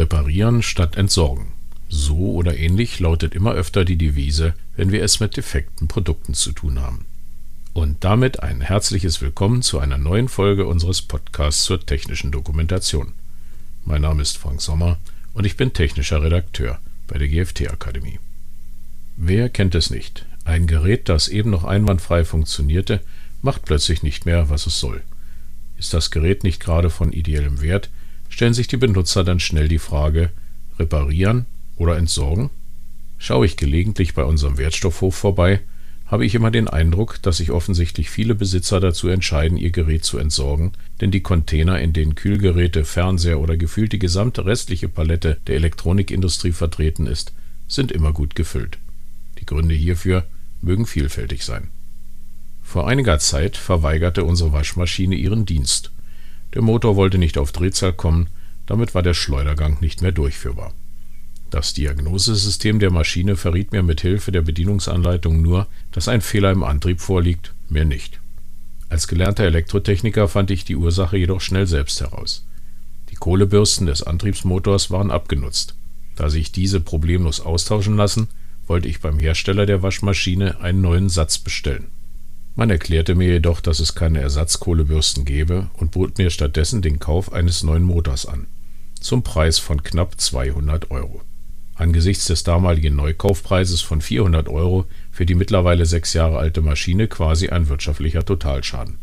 Reparieren statt entsorgen. So oder ähnlich lautet immer öfter die Devise, wenn wir es mit defekten Produkten zu tun haben. Und damit ein herzliches Willkommen zu einer neuen Folge unseres Podcasts zur technischen Dokumentation. Mein Name ist Frank Sommer und ich bin technischer Redakteur bei der GFT Akademie. Wer kennt es nicht? Ein Gerät, das eben noch einwandfrei funktionierte, macht plötzlich nicht mehr, was es soll. Ist das Gerät nicht gerade von ideellem Wert, stellen sich die Benutzer dann schnell die Frage, reparieren oder entsorgen? Schaue ich gelegentlich bei unserem Wertstoffhof vorbei, habe ich immer den Eindruck, dass sich offensichtlich viele Besitzer dazu entscheiden, ihr Gerät zu entsorgen, denn die Container, in denen Kühlgeräte, Fernseher oder gefühlt die gesamte restliche Palette der Elektronikindustrie vertreten ist, sind immer gut gefüllt. Die Gründe hierfür mögen vielfältig sein. Vor einiger Zeit verweigerte unsere Waschmaschine ihren Dienst. Der Motor wollte nicht auf Drehzahl kommen, damit war der Schleudergang nicht mehr durchführbar. Das Diagnosesystem der Maschine verriet mir mit Hilfe der Bedienungsanleitung nur, dass ein Fehler im Antrieb vorliegt, mehr nicht. Als gelernter Elektrotechniker fand ich die Ursache jedoch schnell selbst heraus. Die Kohlebürsten des Antriebsmotors waren abgenutzt. Da sich diese problemlos austauschen lassen, wollte ich beim Hersteller der Waschmaschine einen neuen Satz bestellen. Man erklärte mir jedoch, dass es keine Ersatzkohlebürsten gebe und bot mir stattdessen den Kauf eines neuen Motors an, zum Preis von knapp 200 Euro angesichts des damaligen Neukaufpreises von 400 Euro für die mittlerweile sechs Jahre alte Maschine quasi ein wirtschaftlicher Totalschaden.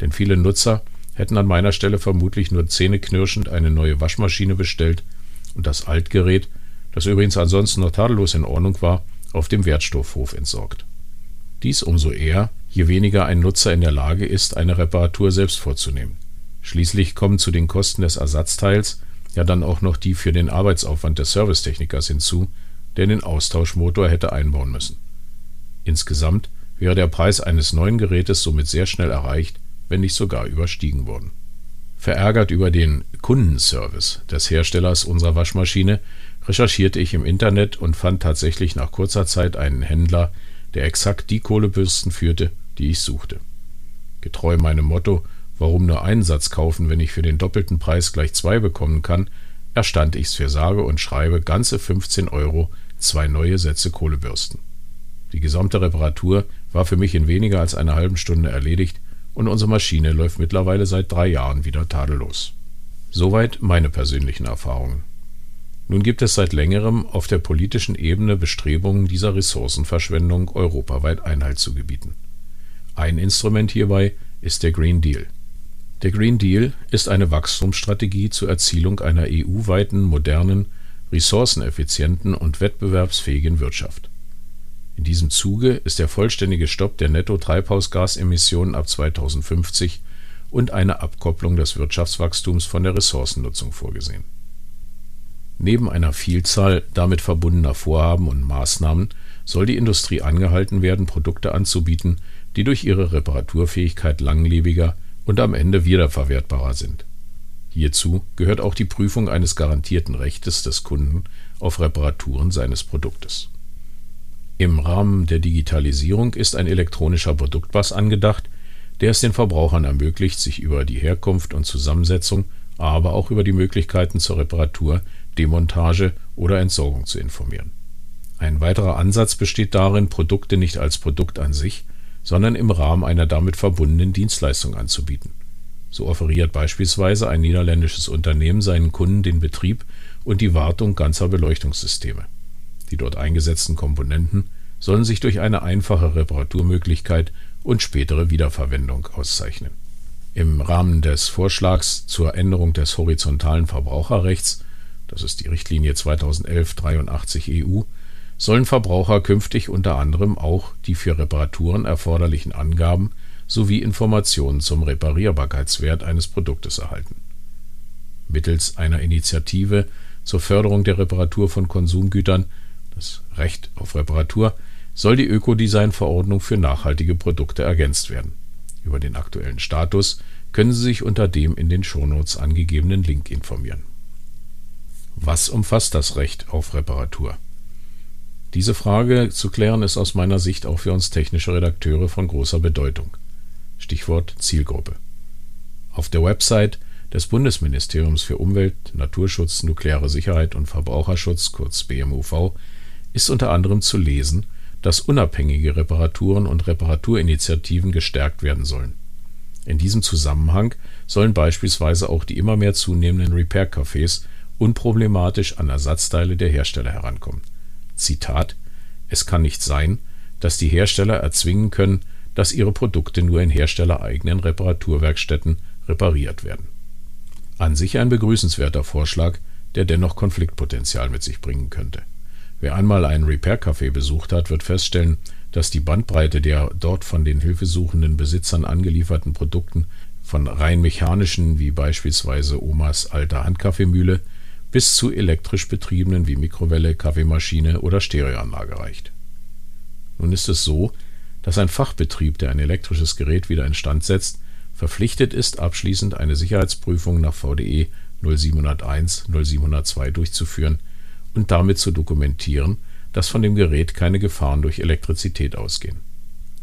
Denn viele Nutzer hätten an meiner Stelle vermutlich nur zähneknirschend eine neue Waschmaschine bestellt und das Altgerät, das übrigens ansonsten noch tadellos in Ordnung war, auf dem Wertstoffhof entsorgt. Dies umso eher, je weniger ein Nutzer in der Lage ist, eine Reparatur selbst vorzunehmen. Schließlich kommen zu den Kosten des Ersatzteils ja dann auch noch die für den Arbeitsaufwand des Servicetechnikers hinzu, der den Austauschmotor hätte einbauen müssen. Insgesamt wäre der Preis eines neuen Gerätes somit sehr schnell erreicht, wenn nicht sogar überstiegen worden. Verärgert über den Kundenservice des Herstellers unserer Waschmaschine recherchierte ich im Internet und fand tatsächlich nach kurzer Zeit einen Händler, der exakt die Kohlebürsten führte, die ich suchte. Getreu meinem Motto Warum nur einen Satz kaufen, wenn ich für den doppelten Preis gleich zwei bekommen kann, erstand ich's für sage und schreibe ganze 15 Euro zwei neue Sätze Kohlebürsten. Die gesamte Reparatur war für mich in weniger als einer halben Stunde erledigt und unsere Maschine läuft mittlerweile seit drei Jahren wieder tadellos. Soweit meine persönlichen Erfahrungen. Nun gibt es seit längerem auf der politischen Ebene Bestrebungen, dieser Ressourcenverschwendung europaweit Einhalt zu gebieten. Ein Instrument hierbei ist der Green Deal. Der Green Deal ist eine Wachstumsstrategie zur Erzielung einer EU-weiten, modernen, ressourceneffizienten und wettbewerbsfähigen Wirtschaft. In diesem Zuge ist der vollständige Stopp der Netto-Treibhausgasemissionen ab 2050 und eine Abkopplung des Wirtschaftswachstums von der Ressourcennutzung vorgesehen. Neben einer Vielzahl damit verbundener Vorhaben und Maßnahmen soll die Industrie angehalten werden, Produkte anzubieten, die durch ihre Reparaturfähigkeit langlebiger und am Ende wiederverwertbarer sind. Hierzu gehört auch die Prüfung eines garantierten Rechtes des Kunden auf Reparaturen seines Produktes. Im Rahmen der Digitalisierung ist ein elektronischer Produktpass angedacht, der es den Verbrauchern ermöglicht, sich über die Herkunft und Zusammensetzung, aber auch über die Möglichkeiten zur Reparatur, Demontage oder Entsorgung zu informieren. Ein weiterer Ansatz besteht darin, Produkte nicht als Produkt an sich, sondern im Rahmen einer damit verbundenen Dienstleistung anzubieten. So offeriert beispielsweise ein niederländisches Unternehmen seinen Kunden den Betrieb und die Wartung ganzer Beleuchtungssysteme. Die dort eingesetzten Komponenten sollen sich durch eine einfache Reparaturmöglichkeit und spätere Wiederverwendung auszeichnen. Im Rahmen des Vorschlags zur Änderung des horizontalen Verbraucherrechts, das ist die Richtlinie 2011-83 EU, sollen Verbraucher künftig unter anderem auch die für Reparaturen erforderlichen Angaben sowie Informationen zum Reparierbarkeitswert eines Produktes erhalten. Mittels einer Initiative zur Förderung der Reparatur von Konsumgütern, das Recht auf Reparatur, soll die Ökodesign-Verordnung für nachhaltige Produkte ergänzt werden. Über den aktuellen Status können Sie sich unter dem in den Shownotes angegebenen Link informieren. Was umfasst das Recht auf Reparatur? Diese Frage zu klären ist aus meiner Sicht auch für uns technische Redakteure von großer Bedeutung. Stichwort Zielgruppe. Auf der Website des Bundesministeriums für Umwelt, Naturschutz, nukleare Sicherheit und Verbraucherschutz kurz BMUV ist unter anderem zu lesen, dass unabhängige Reparaturen und Reparaturinitiativen gestärkt werden sollen. In diesem Zusammenhang sollen beispielsweise auch die immer mehr zunehmenden Repair-Cafés unproblematisch an Ersatzteile der Hersteller herankommen. Zitat: Es kann nicht sein, dass die Hersteller erzwingen können, dass ihre Produkte nur in herstellereigenen Reparaturwerkstätten repariert werden. An sich ein begrüßenswerter Vorschlag, der dennoch Konfliktpotenzial mit sich bringen könnte. Wer einmal ein Repair-Café besucht hat, wird feststellen, dass die Bandbreite der dort von den hilfesuchenden Besitzern angelieferten Produkten von rein mechanischen wie beispielsweise Omas alter Handkaffeemühle bis zu elektrisch betriebenen wie Mikrowelle, Kaffeemaschine oder Stereoanlage reicht. Nun ist es so, dass ein Fachbetrieb, der ein elektrisches Gerät wieder instand setzt, verpflichtet ist, abschließend eine Sicherheitsprüfung nach VDE 0701 0702 durchzuführen und damit zu dokumentieren, dass von dem Gerät keine Gefahren durch Elektrizität ausgehen.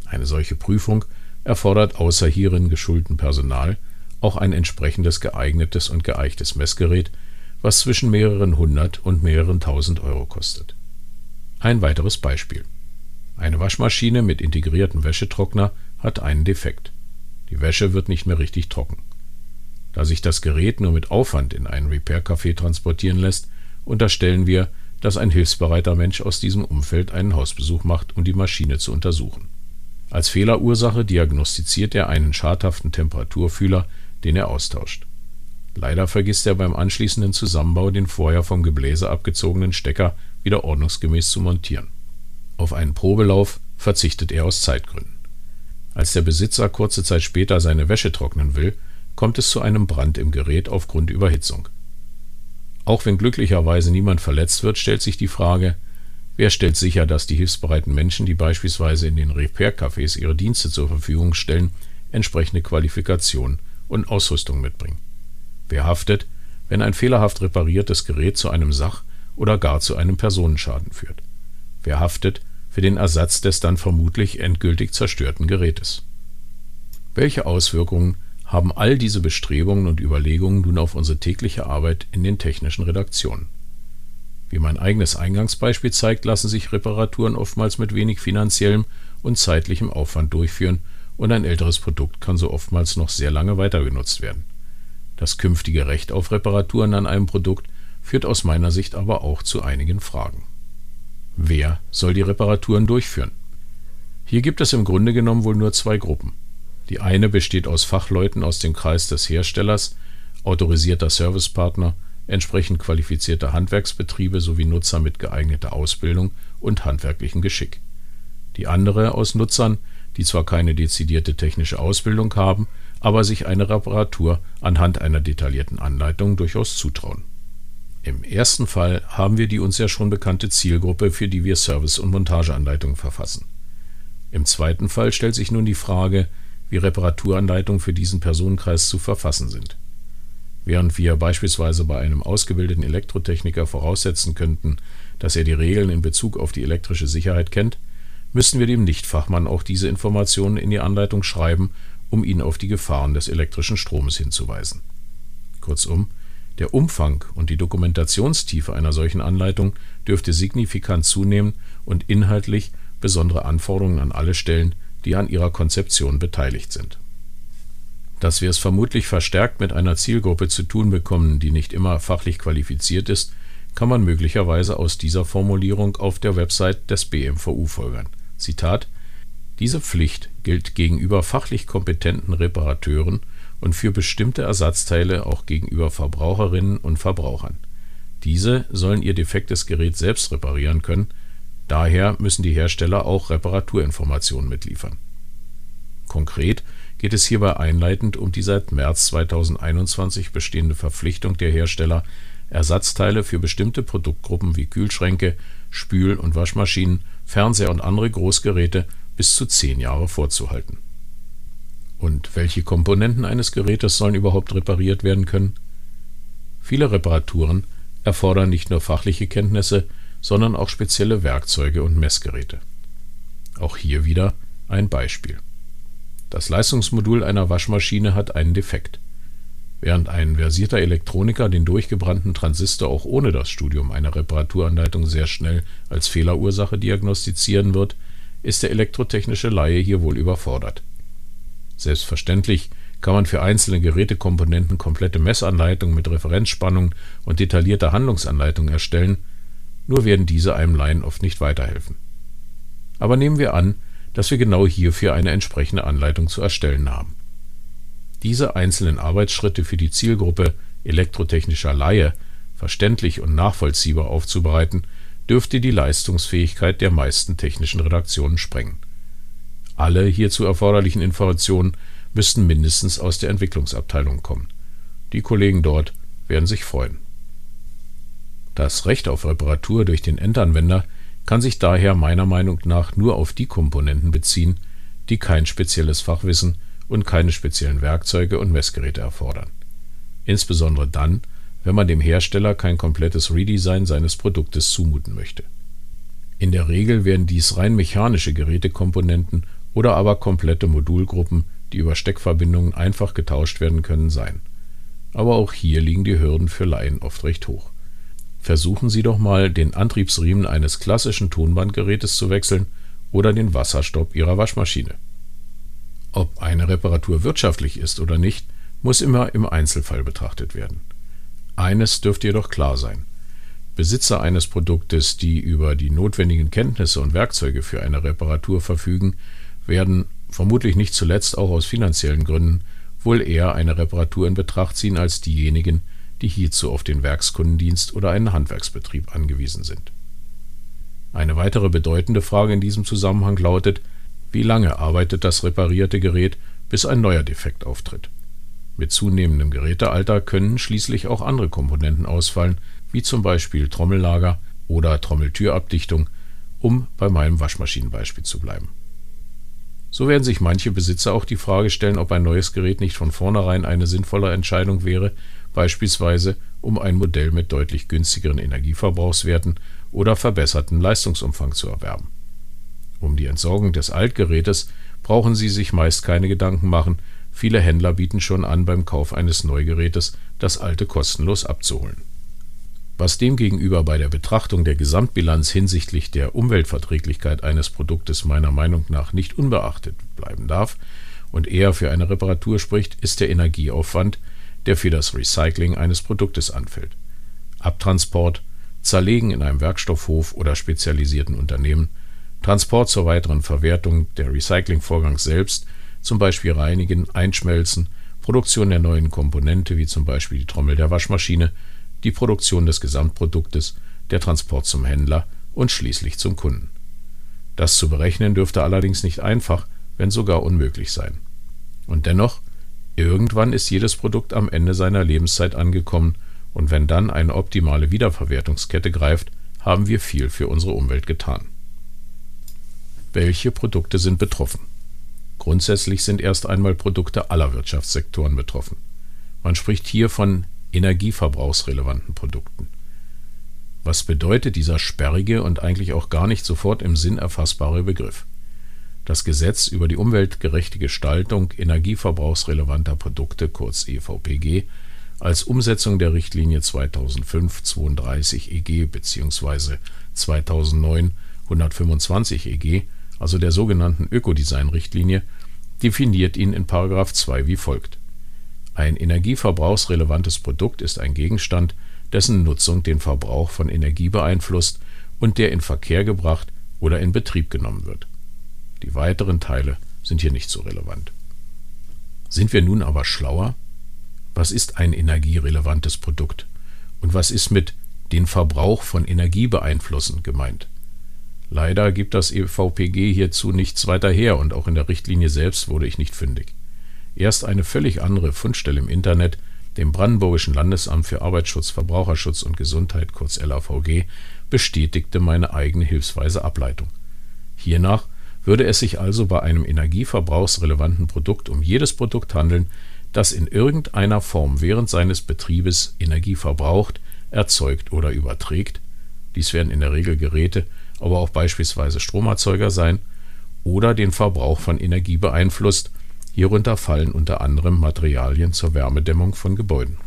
Eine solche Prüfung erfordert außer hierin geschulten Personal auch ein entsprechendes geeignetes und geeichtes Messgerät, was zwischen mehreren hundert und mehreren tausend Euro kostet. Ein weiteres Beispiel. Eine Waschmaschine mit integriertem Wäschetrockner hat einen Defekt. Die Wäsche wird nicht mehr richtig trocken. Da sich das Gerät nur mit Aufwand in einen Repair-Café transportieren lässt, unterstellen wir, dass ein hilfsbereiter Mensch aus diesem Umfeld einen Hausbesuch macht, um die Maschine zu untersuchen. Als Fehlerursache diagnostiziert er einen schadhaften Temperaturfühler, den er austauscht. Leider vergisst er beim anschließenden Zusammenbau den vorher vom Gebläse abgezogenen Stecker wieder ordnungsgemäß zu montieren. Auf einen Probelauf verzichtet er aus Zeitgründen. Als der Besitzer kurze Zeit später seine Wäsche trocknen will, kommt es zu einem Brand im Gerät aufgrund Überhitzung. Auch wenn glücklicherweise niemand verletzt wird, stellt sich die Frage, wer stellt sicher, dass die hilfsbereiten Menschen, die beispielsweise in den Repair-Cafés ihre Dienste zur Verfügung stellen, entsprechende Qualifikation und Ausrüstung mitbringen? Wer haftet, wenn ein fehlerhaft repariertes Gerät zu einem Sach- oder gar zu einem Personenschaden führt? Wer haftet für den Ersatz des dann vermutlich endgültig zerstörten Gerätes? Welche Auswirkungen haben all diese Bestrebungen und Überlegungen nun auf unsere tägliche Arbeit in den technischen Redaktionen? Wie mein eigenes Eingangsbeispiel zeigt, lassen sich Reparaturen oftmals mit wenig finanziellem und zeitlichem Aufwand durchführen und ein älteres Produkt kann so oftmals noch sehr lange weiter genutzt werden. Das künftige Recht auf Reparaturen an einem Produkt führt aus meiner Sicht aber auch zu einigen Fragen. Wer soll die Reparaturen durchführen? Hier gibt es im Grunde genommen wohl nur zwei Gruppen. Die eine besteht aus Fachleuten aus dem Kreis des Herstellers, autorisierter Servicepartner, entsprechend qualifizierter Handwerksbetriebe sowie Nutzer mit geeigneter Ausbildung und handwerklichem Geschick. Die andere aus Nutzern, die zwar keine dezidierte technische Ausbildung haben, aber sich eine Reparatur anhand einer detaillierten Anleitung durchaus zutrauen im ersten Fall haben wir die uns ja schon bekannte Zielgruppe, für die wir Service- und Montageanleitungen verfassen. Im zweiten Fall stellt sich nun die Frage, wie Reparaturanleitungen für diesen Personenkreis zu verfassen sind. Während wir beispielsweise bei einem ausgebildeten Elektrotechniker voraussetzen könnten, dass er die Regeln in Bezug auf die elektrische Sicherheit kennt, müssten wir dem Nichtfachmann auch diese Informationen in die Anleitung schreiben, um ihn auf die Gefahren des elektrischen Stromes hinzuweisen. Kurzum, der Umfang und die Dokumentationstiefe einer solchen Anleitung dürfte signifikant zunehmen und inhaltlich besondere Anforderungen an alle stellen, die an ihrer Konzeption beteiligt sind. Dass wir es vermutlich verstärkt mit einer Zielgruppe zu tun bekommen, die nicht immer fachlich qualifiziert ist, kann man möglicherweise aus dieser Formulierung auf der Website des BMVU folgern. Zitat Diese Pflicht gilt gegenüber fachlich kompetenten Reparateuren und für bestimmte Ersatzteile auch gegenüber Verbraucherinnen und Verbrauchern. Diese sollen ihr defektes Gerät selbst reparieren können, daher müssen die Hersteller auch Reparaturinformationen mitliefern. Konkret geht es hierbei einleitend um die seit März 2021 bestehende Verpflichtung der Hersteller, Ersatzteile für bestimmte Produktgruppen wie Kühlschränke, Spül- und Waschmaschinen, Fernseher und andere Großgeräte bis zu zehn Jahre vorzuhalten und welche Komponenten eines Gerätes sollen überhaupt repariert werden können? Viele Reparaturen erfordern nicht nur fachliche Kenntnisse, sondern auch spezielle Werkzeuge und Messgeräte. Auch hier wieder ein Beispiel. Das Leistungsmodul einer Waschmaschine hat einen Defekt. Während ein versierter Elektroniker den durchgebrannten Transistor auch ohne das Studium einer Reparaturanleitung sehr schnell als Fehlerursache diagnostizieren wird, ist der elektrotechnische Laie hier wohl überfordert. Selbstverständlich kann man für einzelne Gerätekomponenten komplette Messanleitungen mit Referenzspannung und detaillierter Handlungsanleitung erstellen, nur werden diese einem Laien oft nicht weiterhelfen. Aber nehmen wir an, dass wir genau hierfür eine entsprechende Anleitung zu erstellen haben diese einzelnen Arbeitsschritte für die Zielgruppe elektrotechnischer Laie verständlich und nachvollziehbar aufzubereiten, dürfte die Leistungsfähigkeit der meisten technischen Redaktionen sprengen. Alle hierzu erforderlichen Informationen müssten mindestens aus der Entwicklungsabteilung kommen. Die Kollegen dort werden sich freuen. Das Recht auf Reparatur durch den Endanwender kann sich daher meiner Meinung nach nur auf die Komponenten beziehen, die kein spezielles Fachwissen und keine speziellen Werkzeuge und Messgeräte erfordern. Insbesondere dann, wenn man dem Hersteller kein komplettes Redesign seines Produktes zumuten möchte. In der Regel werden dies rein mechanische Gerätekomponenten oder aber komplette Modulgruppen, die über Steckverbindungen einfach getauscht werden können, sein. Aber auch hier liegen die Hürden für Laien oft recht hoch. Versuchen Sie doch mal, den Antriebsriemen eines klassischen Tonbandgerätes zu wechseln oder den Wasserstopp Ihrer Waschmaschine. Eine Reparatur wirtschaftlich ist oder nicht, muss immer im Einzelfall betrachtet werden. Eines dürfte jedoch klar sein. Besitzer eines Produktes, die über die notwendigen Kenntnisse und Werkzeuge für eine Reparatur verfügen, werden, vermutlich nicht zuletzt auch aus finanziellen Gründen, wohl eher eine Reparatur in Betracht ziehen als diejenigen, die hierzu auf den Werkskundendienst oder einen Handwerksbetrieb angewiesen sind. Eine weitere bedeutende Frage in diesem Zusammenhang lautet, wie lange arbeitet das reparierte Gerät, bis ein neuer Defekt auftritt? Mit zunehmendem Gerätealter können schließlich auch andere Komponenten ausfallen, wie zum Beispiel Trommellager oder Trommeltürabdichtung, um bei meinem Waschmaschinenbeispiel zu bleiben. So werden sich manche Besitzer auch die Frage stellen, ob ein neues Gerät nicht von vornherein eine sinnvolle Entscheidung wäre, beispielsweise um ein Modell mit deutlich günstigeren Energieverbrauchswerten oder verbessertem Leistungsumfang zu erwerben. Um die Entsorgung des Altgerätes brauchen Sie sich meist keine Gedanken machen, viele Händler bieten schon an, beim Kauf eines Neugerätes das alte kostenlos abzuholen. Was demgegenüber bei der Betrachtung der Gesamtbilanz hinsichtlich der Umweltverträglichkeit eines Produktes meiner Meinung nach nicht unbeachtet bleiben darf und eher für eine Reparatur spricht, ist der Energieaufwand, der für das Recycling eines Produktes anfällt. Abtransport, Zerlegen in einem Werkstoffhof oder spezialisierten Unternehmen Transport zur weiteren Verwertung, der Recyclingvorgang selbst, zum Beispiel Reinigen, Einschmelzen, Produktion der neuen Komponente wie zum Beispiel die Trommel der Waschmaschine, die Produktion des Gesamtproduktes, der Transport zum Händler und schließlich zum Kunden. Das zu berechnen dürfte allerdings nicht einfach, wenn sogar unmöglich sein. Und dennoch, irgendwann ist jedes Produkt am Ende seiner Lebenszeit angekommen, und wenn dann eine optimale Wiederverwertungskette greift, haben wir viel für unsere Umwelt getan. Welche Produkte sind betroffen? Grundsätzlich sind erst einmal Produkte aller Wirtschaftssektoren betroffen. Man spricht hier von energieverbrauchsrelevanten Produkten. Was bedeutet dieser sperrige und eigentlich auch gar nicht sofort im Sinn erfassbare Begriff? Das Gesetz über die umweltgerechte Gestaltung energieverbrauchsrelevanter Produkte kurz EVPG als Umsetzung der Richtlinie 2005-32 EG bzw. 2009 125 EG also der sogenannten Ökodesign-Richtlinie, definiert ihn in § 2 wie folgt: Ein energieverbrauchsrelevantes Produkt ist ein Gegenstand, dessen Nutzung den Verbrauch von Energie beeinflusst und der in Verkehr gebracht oder in Betrieb genommen wird. Die weiteren Teile sind hier nicht so relevant. Sind wir nun aber schlauer? Was ist ein energierelevantes Produkt? Und was ist mit den Verbrauch von Energie beeinflussen gemeint? Leider gibt das EVPG hierzu nichts weiter her und auch in der Richtlinie selbst wurde ich nicht fündig. Erst eine völlig andere Fundstelle im Internet, dem Brandenburgischen Landesamt für Arbeitsschutz, Verbraucherschutz und Gesundheit kurz LAVG, bestätigte meine eigene hilfsweise Ableitung. Hiernach würde es sich also bei einem energieverbrauchsrelevanten Produkt um jedes Produkt handeln, das in irgendeiner Form während seines Betriebes Energie verbraucht, erzeugt oder überträgt. Dies werden in der Regel Geräte aber auch beispielsweise Stromerzeuger sein oder den Verbrauch von Energie beeinflusst, Hierunter fallen unter anderem Materialien zur Wärmedämmung von Gebäuden.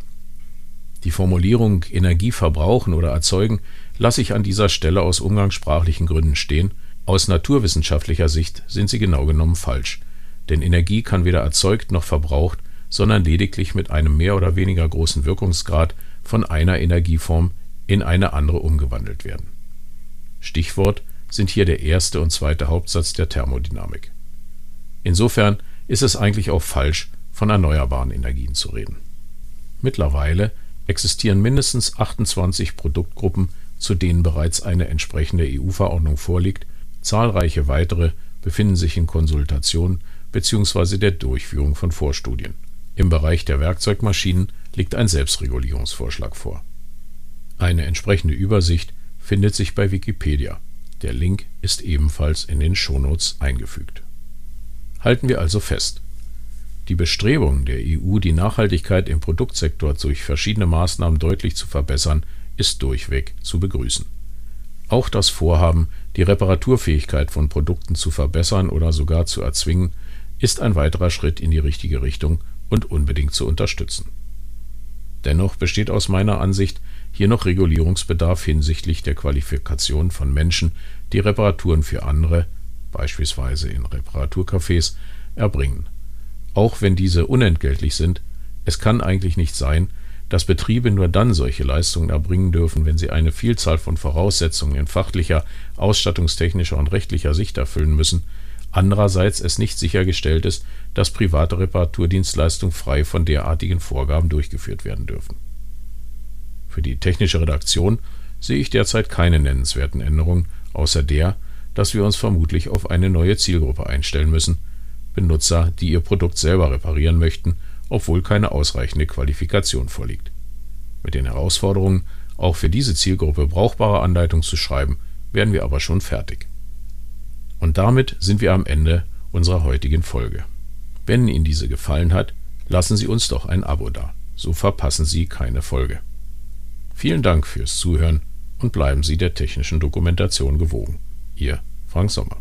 Die Formulierung Energie verbrauchen oder erzeugen lasse ich an dieser Stelle aus umgangssprachlichen Gründen stehen, aus naturwissenschaftlicher Sicht sind sie genau genommen falsch, denn Energie kann weder erzeugt noch verbraucht, sondern lediglich mit einem mehr oder weniger großen Wirkungsgrad von einer Energieform in eine andere umgewandelt werden. Stichwort sind hier der erste und zweite Hauptsatz der Thermodynamik. Insofern ist es eigentlich auch falsch, von erneuerbaren Energien zu reden. Mittlerweile existieren mindestens 28 Produktgruppen, zu denen bereits eine entsprechende EU-Verordnung vorliegt, zahlreiche weitere befinden sich in Konsultation bzw. der Durchführung von Vorstudien. Im Bereich der Werkzeugmaschinen liegt ein Selbstregulierungsvorschlag vor. Eine entsprechende Übersicht findet sich bei Wikipedia. Der Link ist ebenfalls in den Shownotes eingefügt. Halten wir also fest. Die Bestrebungen der EU, die Nachhaltigkeit im Produktsektor durch verschiedene Maßnahmen deutlich zu verbessern, ist durchweg zu begrüßen. Auch das Vorhaben, die Reparaturfähigkeit von Produkten zu verbessern oder sogar zu erzwingen, ist ein weiterer Schritt in die richtige Richtung und unbedingt zu unterstützen. Dennoch besteht aus meiner Ansicht hier noch Regulierungsbedarf hinsichtlich der Qualifikation von Menschen, die Reparaturen für andere, beispielsweise in Reparaturcafés, erbringen auch wenn diese unentgeltlich sind, es kann eigentlich nicht sein, dass Betriebe nur dann solche Leistungen erbringen dürfen, wenn sie eine Vielzahl von Voraussetzungen in fachlicher, ausstattungstechnischer und rechtlicher Sicht erfüllen müssen, andererseits es nicht sichergestellt ist, dass private Reparaturdienstleistungen frei von derartigen Vorgaben durchgeführt werden dürfen. Für die technische Redaktion sehe ich derzeit keine nennenswerten Änderungen, außer der, dass wir uns vermutlich auf eine neue Zielgruppe einstellen müssen, Benutzer, die ihr Produkt selber reparieren möchten, obwohl keine ausreichende Qualifikation vorliegt. Mit den Herausforderungen, auch für diese Zielgruppe brauchbare Anleitungen zu schreiben, werden wir aber schon fertig. Und damit sind wir am Ende unserer heutigen Folge. Wenn Ihnen diese gefallen hat, lassen Sie uns doch ein Abo da, so verpassen Sie keine Folge. Vielen Dank fürs Zuhören und bleiben Sie der technischen Dokumentation gewogen. Ihr Frank Sommer.